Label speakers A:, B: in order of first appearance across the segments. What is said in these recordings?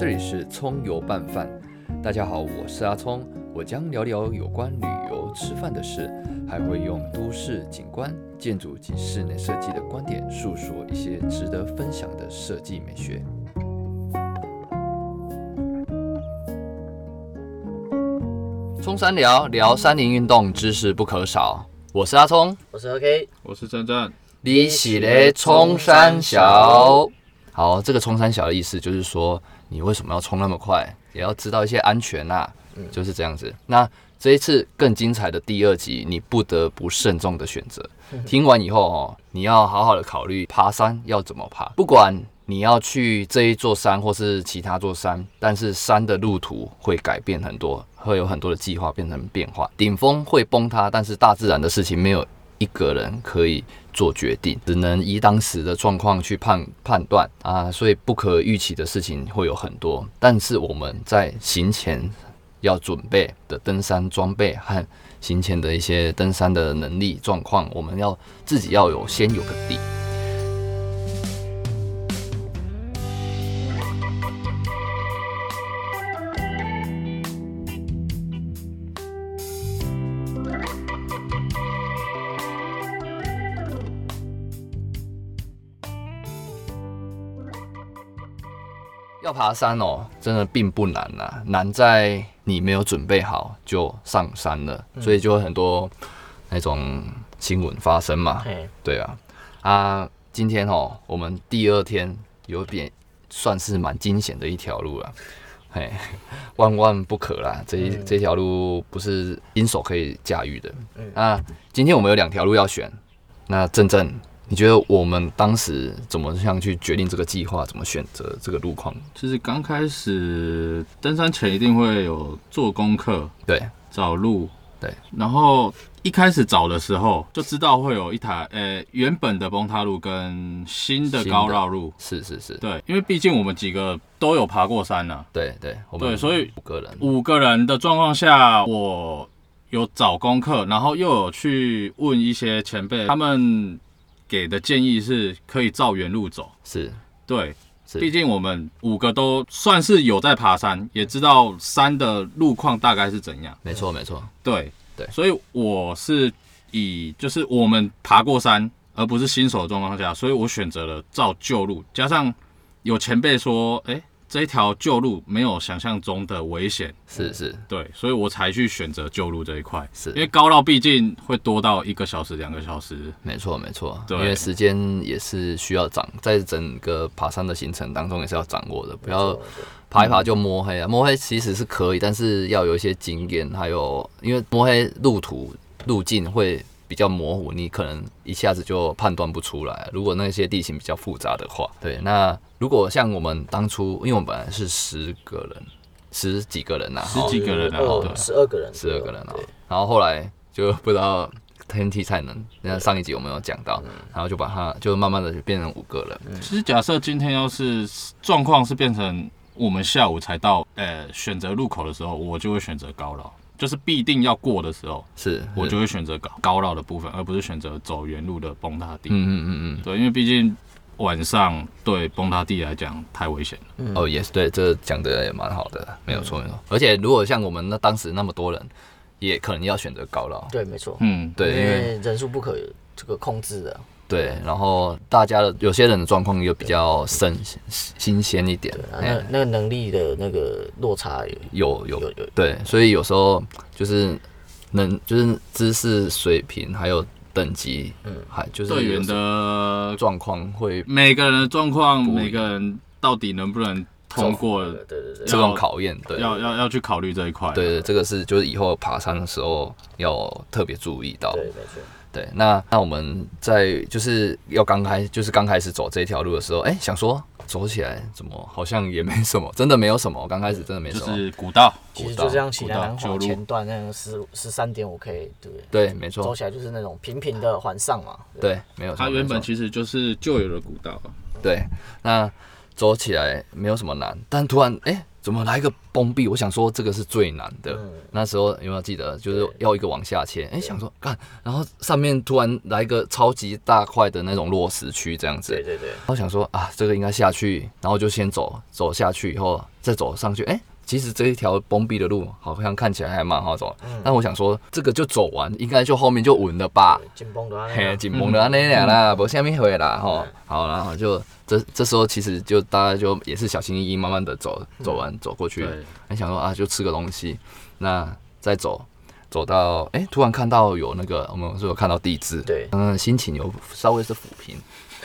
A: 这里是葱油拌饭。大家好，我是阿葱，我将聊聊有关旅游、吃饭的事，还会用都市景观、建筑及室内设计的观点，述说一些值得分享的设计美学。冲山聊聊山林运动知识不可少，我是阿聪，
B: 我是 OK，
C: 我是真正。
A: 你起来冲山小。好，这个冲山小的意思就是说，你为什么要冲那么快，也要知道一些安全呐、就是这样子。那这一次更精彩的第二集，你不得不慎重的选择。听完以后哦，你要好好的考虑爬山要怎么爬。不管你要去这一座山或是其他座山，但是山的路途会改变很多，会有很多的计划变成变化。顶峰会崩塌，但是大自然的事情没有一个人可以做决定，只能依当时的状况去判判断啊，所以不可预期的事情会有很多。但是我们在行前要准备的登山装备和行前的一些登山的能力状况，我们要自己要有先有个底。要爬山哦，真的并不难呐、难在你没有准备好就上山了，所以就会很多那种新闻发生嘛。对啊，啊，今天哦，我们第二天有点算是蛮惊险的一条路了，嘿，万万不可啦，这一、这条路不是新手可以驾驭的。那今天我们有两条路要选，那正正，你觉得我们当时怎么样去决定这个计划，怎么选择这个路况？
C: 其实刚开始登山前一定会有做功课、
A: 对
C: 找路，
A: 对。
C: 然后一开始找的时候就知道会有一台呃原本的崩塌路跟新的高绕路。
A: 是是是，
C: 对，因为毕竟我们几个都有爬过山呐、
A: 对对，我们
C: 对所以
A: 五个人，
C: 五个人的状况下，我有找功课，然后又有去问一些前辈，他们给的建议是可以照原路走。
A: 是。
C: 对，毕竟我们五个都算是有在爬山，也知道山的路况大概是怎样。
A: 没错没错，
C: 对
A: 对。
C: 所以我是以就是我们爬过山，而不是新手的状况下，所以我选择了照旧路，加上有前辈说，哎、这一条旧路没有想象中的危险，
A: 是是。
C: 对，所以我才去选择旧路这一块。
A: 是。
C: 因为高绕毕竟会多到一个小时、两个小时，
A: 没错没错，
C: 对。
A: 因为时间也是需要掌，在整个爬山的行程当中也是要掌握的，不要爬一爬就摸黑啊。摸黑其实是可以，但是要有一些经验，还有因为摸黑路途路径会比较模糊，你可能一下子就判断不出来。如果那些地形比较复杂的话，对，那如果像我们当初，因为我们本来是十个人，十几个人呐、
C: 十几个人啊
B: 二
C: 对。
B: 十二个人，
A: 十二个人啊，然后后来就不知道天梯才能，那上一集我们有讲到，然后就把它就慢慢的就变成五个人，
C: 其实假设今天要是状况是变成我们下午才到，呃，选择路口的时候，我就会选择高绕，就是必定要过的时候，
A: 是，是。
C: 我就会选择高高绕的部分，而不是选择走原路的崩塌地。
A: 嗯嗯嗯嗯。
C: 对，因为毕竟晚上对崩塌地来讲太危险了。
A: 嗯，哦也是对，这讲的也蛮好的，没有错没有错，而且如果像我们那当时那么多人，也可能要选择高绕，
B: 对，没错，
C: 嗯，
A: 对，
B: 因
A: 为
B: 人数不可这个控制的，
A: 对，然后大家的有些人的状况又比较新新鲜一点，，
B: 那那个能力的那个落差有
A: 有有
B: 有有。
A: 对，所以有时候就是能就是知识水平还有等级，嗯，还就是
C: 队员的
A: 状况会
C: 每个人的状况，每个人到底能不能通过，
B: 对对对
A: 这种考验，对，
C: 要要要去考虑这一块。
A: 对对，这个是就是以后爬山的时候要特别注意到。
B: 对，没错，
A: 对，那那我们在就是要刚开就是刚开始走这条路的时候，哎、想说走起来怎么好像也没什么，真的没有什么，刚开始真的没什么
C: 就
A: 么。
C: 是古道，
B: 其实就像喜南南华
C: 古道九路
B: 前段那个十十三点五 K，对不对？
A: 对，没错，
B: 走起来就是那种平平的环上嘛，
A: 对，没有。
C: 它原本其实就是旧有的古道。
A: 对，那走起来没有什么难，但突然哎、怎么来一个崩壁？我想说这个是最难的。
B: 嗯
A: 那时候有没有记得？就是要一个往下切，哎、想说干，然后上面突然来一个超级大块的那种落石区这样子，
B: 对对对，
A: 然后想说啊，这个应该下去，然后就先走走下去，以后再走上去。哎、其实这一条封闭的路好像看起来还蛮好走，但我想说这个就走完，应该就后面就稳了吧？
B: 紧绷的
A: 嘿，紧绷的安尼俩啦，不下面回啦吼。好，然后就这这时候其实就大家就也是小心翼翼，慢慢的走走完走过去
C: 对，
A: 很想说啊，就吃个东西，那再走。走到哎、突然看到有那个，我们是有看到地质，
B: 对
A: 嗯，心情有稍微是抚平。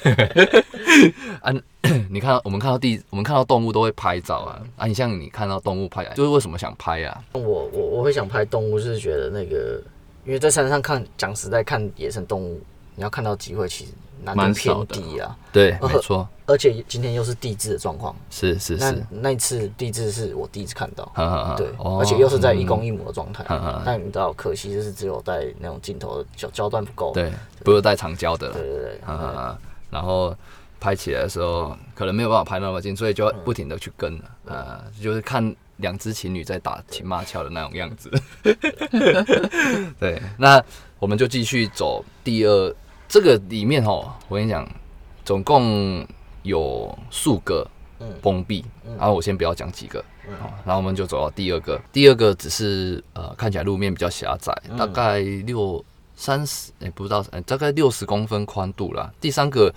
A: 啊，你看到我们看到地，我们看到动物都会拍照啊。啊，你像你看到动物拍，就是为什么想拍啊？
B: 我我我会想拍动物，是觉得那个，因为在山上看，讲实在看野生动物，你要看到机会其实难度偏低啊。
A: 对，
B: 呃
A: 没错，
B: 而且今天又是地质的状况，
A: 是是是，
B: 那一次地质是我第一次看到，
A: 哈哈哈。
B: 对，
A: 哦
B: 而且又是在一公一母的状态。但你知道，可惜就是只有带那种镜头的焦焦段不够。
A: 对，不是带长焦的了
B: 对，对对。
A: 然后拍起来的时候，可能没有办法拍那么近，所以就要不停的去跟，呃，就是看两只情侣在打情骂俏的那种样子。对，那我们就继续走第二，这个里面哦，我跟你讲，总共有数个
B: 嗯。
A: 崩壁，然后我先不要讲几个，哦然后我们就走到第二个，第二个只是呃看起来路面比较狭窄，
B: 嗯。
A: 大概六三十，哎不知道，哎大概六十公分宽度啦。第三个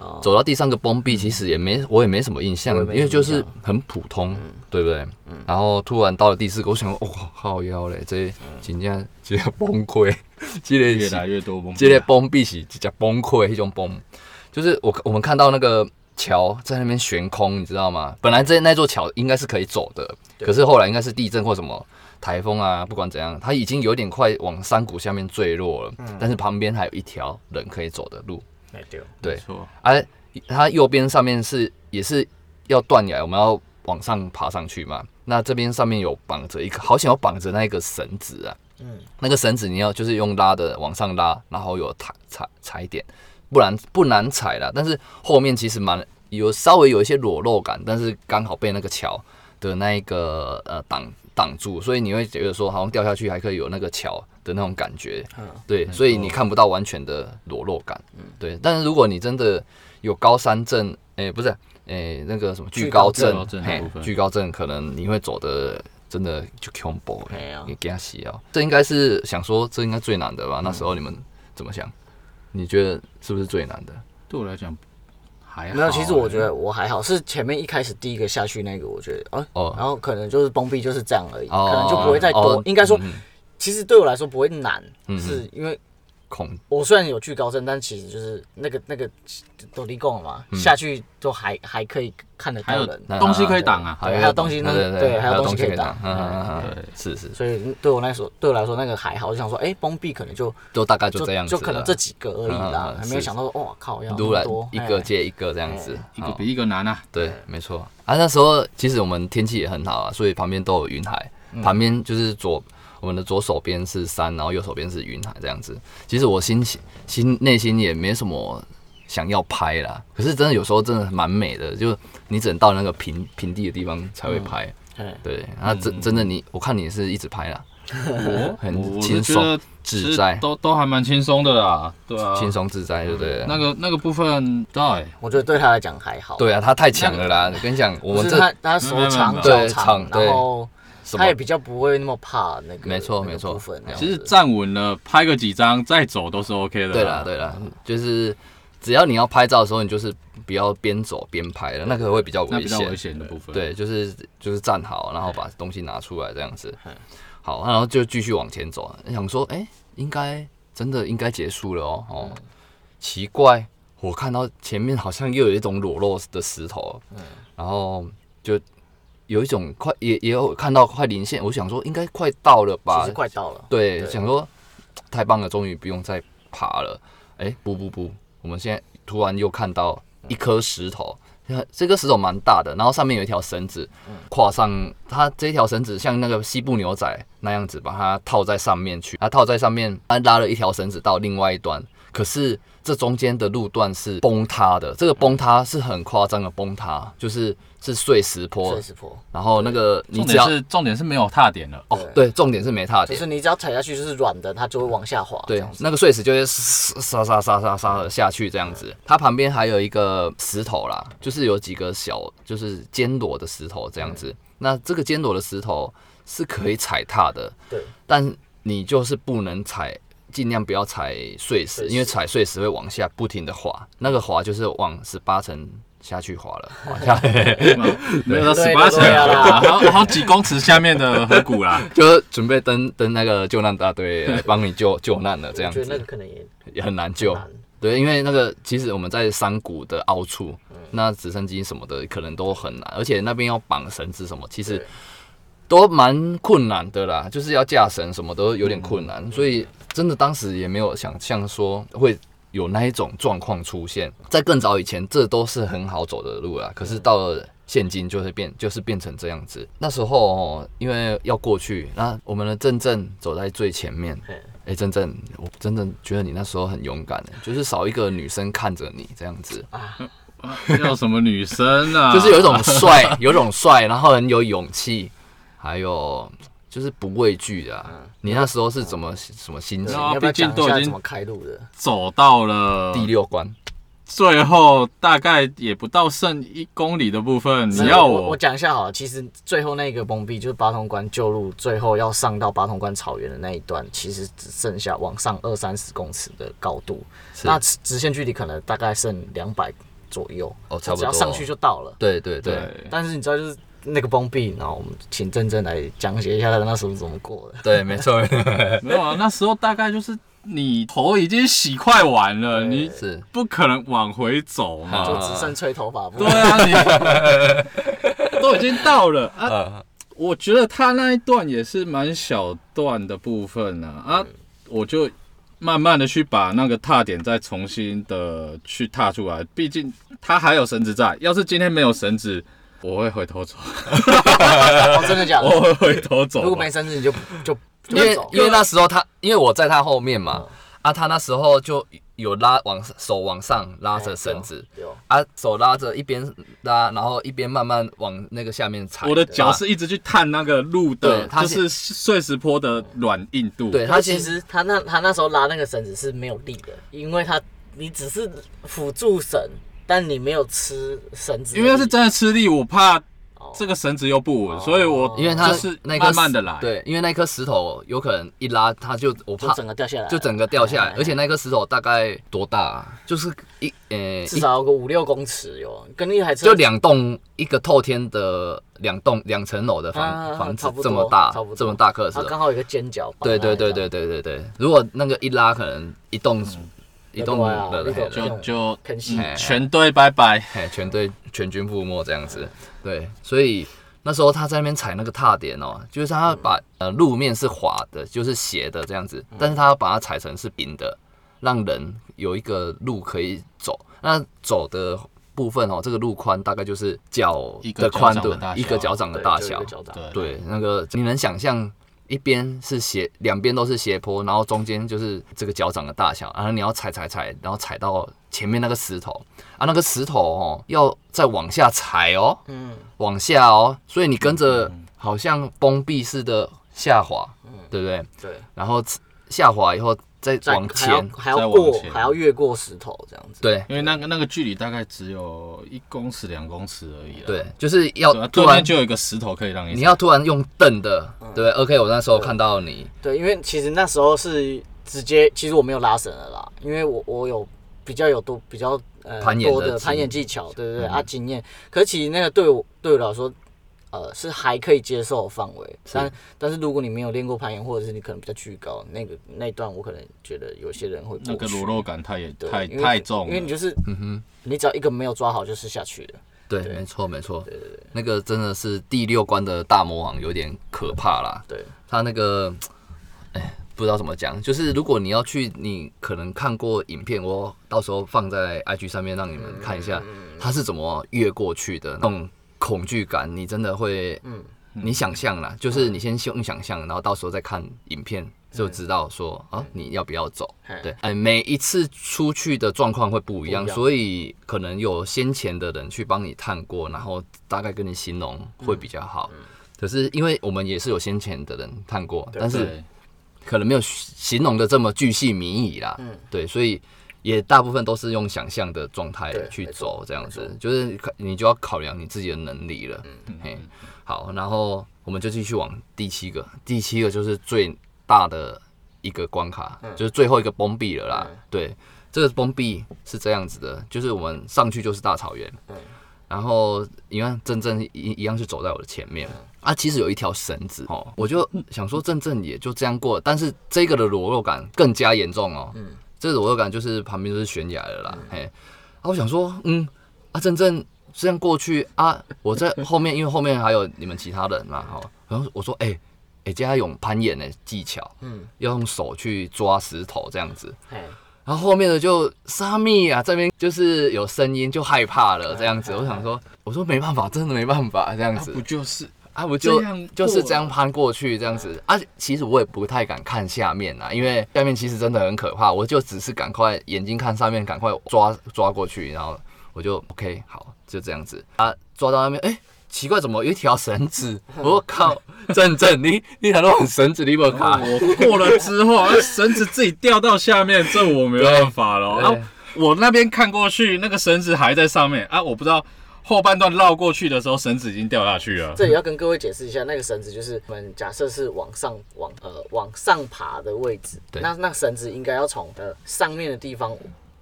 B: 哦。
A: 走到第三个崩壁，其实也没我也没什么印象因为就是很普通，对不对？然后突然到了第四个，我想说，哇，靠腰嘞，这真正直接崩溃，这个
C: 越来越多崩
A: 这个崩壁是直接崩溃，一种崩，就是我我们看到那个桥在那边悬空，你知道吗？本来这那座桥应该是可以走的，可是后来应该是地震或什么台风啊，不管怎样，它已经有点快往山谷下面坠落了，但是旁边还有一条人可以走的路，
B: 没丢。
A: 对
C: 没，错，
A: 而它右边上面是也是要断崖，我们要往上爬上去嘛。那这边上面有绑着一个，好像有绑着那个绳子啊。
B: 嗯，
A: 那个绳子你要就是用拉的往上拉，然后有踩踩踩点，不然不难踩了。但是后面其实蛮有稍微有一些裸露感，但是刚好被那个桥的那一个呃挡挡住，所以你会觉得说好像掉下去还可以有那个桥的那种感觉。
B: 嗯
A: 对，所以你看不到完全的裸露感。对，但是如果你真的有高山症，哎、不是，哎、那个什么惧高症
C: 惧高症，
A: 可能你会走的真的就恐怖，
B: 没有
A: 也给他洗哦。这应该是想说，这应该最难的吧？那时候你们怎么想？你觉得是不是最难的？
C: 对我来讲还好。
B: 没有，其实我觉得我还好，是前面一开始第一个下去那个，我觉得，啊，
A: 哦
B: 然后可能就是崩壁就是这样而已，
A: 哦
B: 可能就不会再多
A: 哦。
B: 应该说
A: 嗯，
B: 其实对我来说不会难，
A: 嗯
B: 是因为
A: 恐
B: 我虽然有惧高症，但其实就是那个那个都离共了嘛，下去都还还可以看得
C: 还有
B: 到人，
C: 东西可以挡啊，
B: 对还有东西那
A: 对对
B: 对还有东西可以
A: 可挡
B: 挡，
A: 嗯嗯嗯
C: 对。
A: 嗯，是是，
B: 所以对我来说对我来说那个还好，我就想说，哎，崩壁可能就
A: 都大概就
B: 就
A: 这样子，
B: 就可能这几个而已啦还没有想到说，哇靠，要多
A: 一个
B: 哎。
A: 接一个这样子，
C: 一个比一个难啊。
A: 对，没错。啊。那时候其实我们天气也很好啊，所以旁边都有云海，旁边就是左我们的左手边是山，然后右手边是云海这样子。其实我心情心内心也没什么想要拍啦，可是真的有时候真的蛮美的，就你只能到那个平平地的地方才会拍。
B: 哎。
A: 对，啊，真真的你，我看你是一直拍啦，
C: 我？
A: 很轻松自在。
C: 都都还蛮轻松的啦，对啊，
A: 轻松自在，对不对？
C: 那个那个部分，对，
B: 我觉得对他来讲还好，
A: 对啊，他太强了啦！我跟你讲，我们这
B: 他他手长
C: 没有没有。
B: 脚
A: 长
B: 然后他也比较不会那么怕那个，
A: 没错没错
C: 其实站稳了，拍个几张再走都是 OK 的。
A: 对啦，对啦，就是只要你要拍照的时候，你就是不要边走边拍了，那个会比较危险。
C: 危险的部分。
A: 对，就是就是站好，然后把东西拿出来这样子。好，然后就继续往前走，想说，哎、应该真的应该结束了哦。哦，奇怪，我看到前面好像又有一种裸露的石头，嗯然后就有一种快也也有看到快临线，我想说应该快到了吧。
B: 其实，快到了，
A: 对，
B: 对。
A: 想说 太棒了，终于不用再爬了。哎、不不不，我们现在突然又看到一颗石头，这颗石头蛮大的，然后上面有一条绳子，跨上它这条绳子像那个西部牛仔那样子，把它套在上面去，它套在上面，它拉了一条绳子到另外一端，可是这中间的路段是崩塌的，这个崩塌是很夸张的崩塌，就是是碎石坡
B: 碎，石坡，
A: 然后那个你
C: 重
A: 只要
C: 点是重点是没有踏点了。
A: 哦，对，重点是没踏点
B: 就是，你只要踩下去就是软的，它就会往下滑。这
A: 对
B: 样，子
A: 那个碎石就会沙沙沙沙沙的下去这样子。它旁边还有一个石头啦，就是有几个小就是尖裸的石头这样子。那这个尖裸的石头是可以踩踏的，
B: 对，
A: 但你就是不能踩，尽量不要踩碎石，因为踩碎石会往下不停的滑，那个滑就是往十八层下去滑了，往下
C: 没有到十八层
B: 对啊啦
C: 好好几公尺下面的河谷啦。
A: 就是准备登登那个救难大队来帮你救救难了，这样
B: 我觉得那个
A: 子
B: 可能也
A: 也很难救。
B: 难。
A: 对，因为那个其实我们在山谷的凹处，
B: 嗯。
A: 那直升机什么的可能都很难，而且那边要绑绳子什么，其实
B: 对
A: 都蛮困难的啦，就是要架绳什么都有点困
B: 嗯
A: 难，所以真的当时也没有想象说会有那一种状况出现。在更早以前，这都是很好走的路啦，可是到了现今就是变，就是变成这样子。那时候哦，因为要过去，那我们的正正走在最前面。
B: 嘿
A: 哎、真正我真的觉得你那时候很勇敢，就是少一个女生看着你这样子，
C: 要什么女生啊？
A: 就是有一种帅，有一种帅，然后很有勇气，还有就是不畏惧的、啊。你那时候是怎么什么心情？
C: 啊
B: 你要不要
C: 毕竟都已经
B: 讲一下怎么开路的？
C: 走到了
A: 第六关，
C: 最后，大概也不到剩一公里的部分，你要
B: 我我
C: 我
B: 讲一下好了，其实最后那个崩壁就是八通关旧路，最后要上到八通关草原的那一段，其实只剩下往上二三十公尺的高度，
A: 是
B: 那直直线距离可能大概剩两百左右，
A: 哦差不多
B: 只要上去就到了。
A: 对对对
C: 对
B: 但是你知道，就是那个崩壁，然后我们请真正来讲解一下他那时候怎么过的。
A: 对，没错，
C: 没有啊，那时候大概就是你头已经洗快完了，你
A: 是
C: 不可能往回走嘛。
B: 就只剩吹头发部
C: 对啊，你 都已经到了啊。
A: 呃，
C: 我觉得他那一段也是蛮小段的部分啊啊，我就慢慢的去把那个踏点再重新的去踏出来，毕竟他还有绳子在。要是今天没有绳子，我会回头走，
B: 哦，真的假的？
C: 我会回头走。
B: 如果没绳子，你就就就
A: 因为因为那时候他，因为我在他后面嘛
B: 嗯，
A: 啊，他那时候就有拉往手往上拉着绳子，
B: 对哦
A: 啊，手拉着一边拉，然后一边慢慢往那个下面踩。
C: 我的脚是一直去探那个路的，
A: 对
C: 是碎石坡的软硬度。
A: 对
B: 他其
A: 实
B: 他那他那时候拉那个绳子是没有力的，因为他你只是辅助绳，但你没有吃绳子，
C: 因为要是真的吃力，我怕
B: 哦。
C: 这个绳子又不稳，所以我
A: 因为它
C: 就是
A: 那颗
C: 慢慢的来。
A: 对，因为那颗石头有可能一拉，它就我
B: 就
A: 怕
B: 整个掉下来，
A: 就整个掉下来
B: 哎，
A: 而且那颗石头大概多大？啊？就是一呃一
B: 至少有个五六公尺哟，跟那台车。
A: 就两栋一个透天的两栋两层楼的
B: 啊
A: 房房子这么大
B: 差不多。
A: 这么大颗石头。
B: 刚，好有一个尖角
A: 对对对对对对对，如果那个一拉，可能一栋一栋
B: 对啊
A: 的
C: 就就全队拜拜。
A: 嘿，全队全军覆没这样子。对，所以那时候他在那边踩那个踏点哦，就是他把呃路面是滑的，就是斜的这样子，但是他要把它踩成是平的，让人有一个路可以走。那走的部分哦，这个路宽大概就是脚
C: 一个
A: 的宽度
C: 脚掌的大，小
A: 一个脚掌的大小
C: 对，
A: 那个你能想象一边是斜，两边都是斜坡，然后中间就是这个脚掌的大小，然后你要踩踩踩，然后踩到前面那个石头。啊，那个石头哦要再往下踩哦，
B: 嗯，
A: 往下哦，所以你跟着好像崩壁似的下滑，对不对？
B: 对，
A: 然后下滑以后再
B: 再
A: 往前，
B: 还要过还要越过石头这样子，
A: 对
C: 因为那个那个距离大概只有一公尺两公尺而已。
A: 对，就是要突然
C: 就有一个石头可以让你。
A: 你要突然用蹬的，对？OK，我那时候看到你，
B: 对，因为其实那时候是直接，其实我没有拉绳了啦，因为我我有比较有多比较呃
A: 攀岩
B: 多的攀岩技巧，对对对、啊经验。可是其实那个对我对我来说，呃是还可以接受的范围，但但是如果你没有练过攀岩，或者是你可能比较巨高，那个那一段我可能觉得有些人会
C: 那个裸露感太也太太重了。
B: 因为你就是
A: 嗯哼。
B: 你只要一个没有抓好就是下去了。
A: 对，没错没错，对对对那个真的是第六关的大魔王，有点可怕啦。
B: 对，
A: 他那个，哎，不知道怎么讲，就是如果你要去，你可能看过影片，我到时候放在 IG 上面让你们看一下，他是怎么越过去的那种恐惧感，你真的会，
B: 嗯。
A: 你想象啦，就是你先用想象，然后到时候再看影片，就知道说啊你要不要走。对，哎，每一次出去的状况会不一样，所以可能有先前的人去帮你探过，然后大概跟你形容会比较好。可是因为我们也是有先前的人探过，但是，可能没有形容的这么巨细靡遗啦。
B: 嗯。
A: 对，所以也大部分都是用想象的状态去走，这样子，就是可你就要考量你自己的能力了。
B: 嗯
A: 嘿，好，然后我们就继续往第七个，第七个就是最大的一个关卡，就是最后一个崩壁了啦。
B: 嗯
A: 对，这个崩壁是这样子的，就是我们上去就是大草原，
B: 嗯
A: 然后你看正正一一样是走在我的前面。啊，其实有一条绳子哦，我就想说正正也就这样过，但是这个的裸露感更加严重哦。嗯，这个裸露感就是旁边就是悬崖了啦。嘿，啊，我想说，嗯，啊，真正这样过去啊，我在后面，因为后面还有你们其他人嘛，哈，然后我说，哎、哎，这要用攀岩的技巧，
B: 嗯，
A: 要用手去抓石头这样子。
B: 嘿，
A: 然后后面的就沙密啊，这边就是有声音，就害怕了这样子。我想说，我说没办法，真的没办法这样子
C: 不就是
A: 啊，我就就是这样攀过去这样子啊。其实我也不太敢看下面啊，因为下面其实真的很可怕。我就只是赶快眼睛看上面，赶快抓抓过去，然后我就 OK 好，就这样子啊，抓到那边，哎、奇怪，怎么有一条绳子？我靠，正正，你你很多绳子，你有没有卡？
C: 我过了之后，那绳子自己掉到下面，这我没办法了。
A: 对
C: 啊，我那边看过去，那个绳子还在上面啊，我不知道后半段绕过去的时候，绳子已经掉下去了。
B: 这里要跟各位解释一下，那个绳子就是我们假设是往上往呃往上爬的位置，那那绳子应该要从呃上面的地方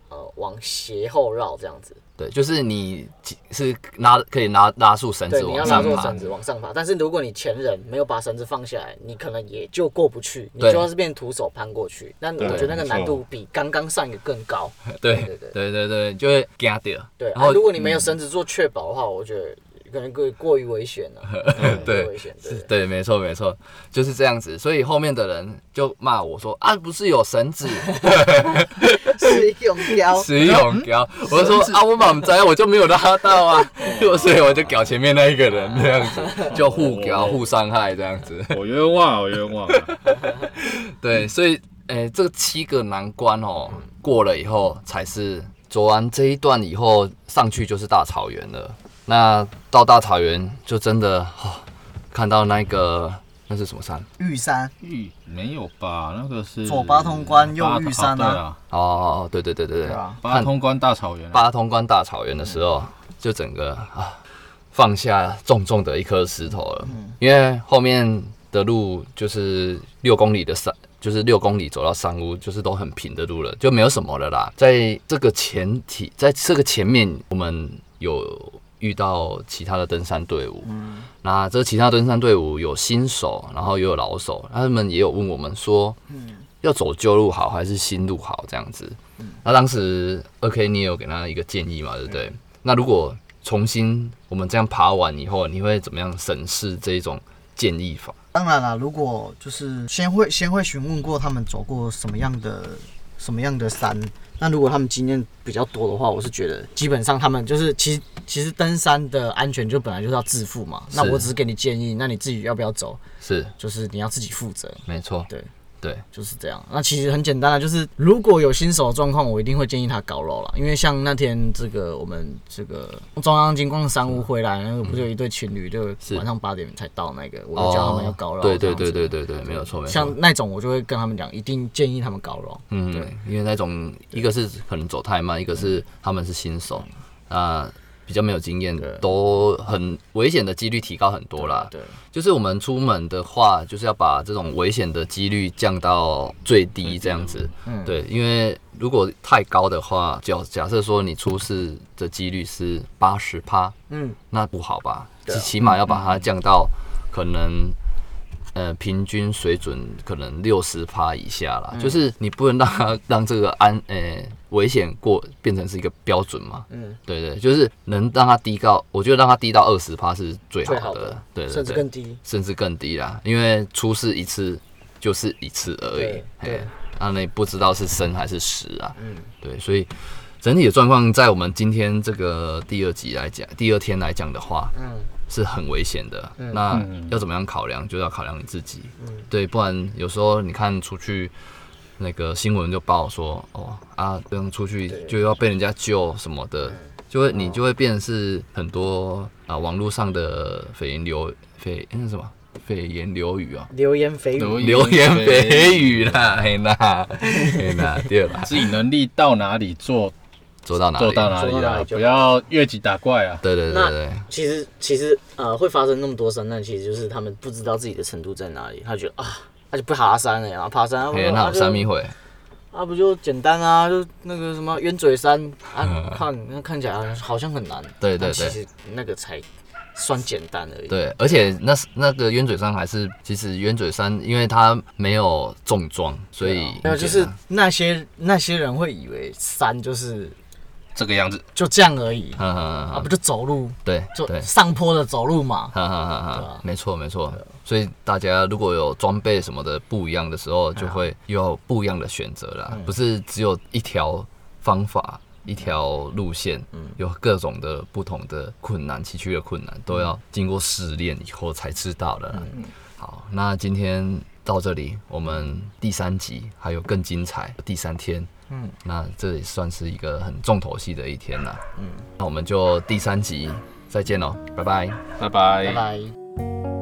B: 呃往斜后绕这样子，
A: 对，就是你是拉可以拿拉住绳，子
B: 你要
A: 往上爬
B: 绳，子往上爬。但是如果你前人没有把绳子放下来，你可能也就过不去，你就要是变徒手攀过去。那我觉得那个难度比刚刚上一个更高。
A: 对
B: 对对
A: 对对对，就会惊掉。
B: 对，
A: 然后
B: 啊、如果你没有绳子做确保的话，我觉得可能过过于危险了、嗯
A: 对
B: 危险，对。
A: 对，没错没错，就是这样子。所以后面的人就骂我说啊，不是有绳子
B: 是用标，
A: 使用屌，我就说啊，我满在，我就没有拉到啊，所以我就搞前面那一个人这样子，就互搞互伤害这样子。
C: 我冤枉，我冤枉。
A: 对，所以诶、这七个难关哦，过了以后才是走完这一段以后上去就是大草原了。那到大草原就真的哦，看到那个那是什么山？
D: 玉山
C: 玉没有吧？那个是
D: 左八通关右玉山啊
C: 对啊，
A: 哦哦哦，对对对对对，
C: 八通关大草原啊。
A: 八通关大草原的时候，就整个啊放下重重的一颗石头了，因为后面的路就是六公里的山。就是六公里走到山屋，就是都很平的路了，就没有什么了啦。在这个前提，在这个前面，我们有遇到其他的登山队伍。那这其他登山队伍有新手，然后也有老手，他们也有问我们说，嗯要走旧路好还是新路好这样子。那当时二 K 你也有给他一个建议嘛，对不对？那如果重新我们这样爬完以后，你会怎么样审视这一种建议法？
D: 当然了，如果就是先会先会询问过他们走过什么样的什么样的山，
B: 那如果他们经验比较多的话，我是觉得基本上他们就是其实其实登山的安全就本来就是要自负嘛。那我只是给你建议，那你自己要不要走，
A: 是，
B: 就是你要自己负责。
A: 没错，
B: 对
A: 对，
B: 就是这样。那其实很简单的，就是如果有新手的状况，我一定会建议他搞肉了。因为像那天这个我们这个中央金光商务回来，那个不就有一对情侣，就晚上八点才到那个，我就叫他们要搞肉。
A: 哦对对对对对对，没有错没错
B: 像。那种我就会跟他们讲，一定建议他们搞肉。
A: 嗯，
B: 对，
A: 因为那种一个是可能走太慢，一个是他们是新手，啊比较没有经验
B: 对，
A: 都很危险的几率提高很多啦。
B: 对，
A: 就是我们出门的话，就是要把这种危险的几率降到最低，这样子。
B: 嗯
A: 对，因为如果太高的话，假假设说你出事的几率是八十趴，
B: 嗯，
A: 那不好吧？起起码要把它降到可能。呃，平均水准可能六十趴以下啦，就是你不能让它让这个安呃危险过变成是一个标准嘛，
B: 嗯，
A: 对对，就是能让它低到，我觉得让它低到二十趴是最好的，
B: 最好的
A: 对对
B: 甚至更低。
A: 甚至更低啦，因为出事一次就是一次而已
B: 对，
A: 那你不知道是生还是死啊，
B: 嗯，
A: 对，所以整体的状况在我们今天这个第二集来讲，第二天来讲的话，
B: 嗯，
A: 是很危险的。那
C: 嗯。
A: 要怎么样考量，就要考量你自己。对，不然有时候你看出去。那个新闻就报说，哦啊，不用出去就要被人家救什么的，就会你就会变成是很多啊网络上的蜚言流蜚那什么？蜚言流语啊，
B: 流言蜚语，
A: 流言蜚语。啦，嘿啦，嘿啦，对啦，
C: 自己能力到哪里做
A: 做到哪里？
C: 做到哪里不要越级打怪啊。
A: 对对对
B: 那
A: 对，
B: 其实其实呃会发生那么多山难，其实就是他们不知道自己的程度在哪里，他觉得啊，他就不爬山了呀，爬山啊，
A: 嘿，那有
B: 就
A: 三米会，
B: 啊不就简单啊，就那个什么冤嘴山啊，看那看起来好像很难，
A: 对对对。
B: 但其实那个才算简单而已。
A: 对，而且那是那个冤嘴山还是，其实冤嘴山因为它没有重装，所以
B: 没有，就是那些那些人会以为山就是
C: 这个样子，
B: 就这样而已。
A: 嗯嗯
B: 啊，
A: 嗯
B: 不就走路
A: 对
B: 就，上坡的走路嘛。
A: 哈哈哈哈，没错没错。所以大家如果有装备什么的不一样的时候，就会有不一样的选择啦，不是只有一条方法。一条路线，有各种的不同的困难，崎岖的困难，都要经过试炼以后才知道的啦。好，那今天到这里，我们第三集还有更精彩第三天。嗯，那这也算是一个很重头戏的一天了。嗯，那我们就第三集再见喽，拜拜。
C: 拜拜
B: 拜拜。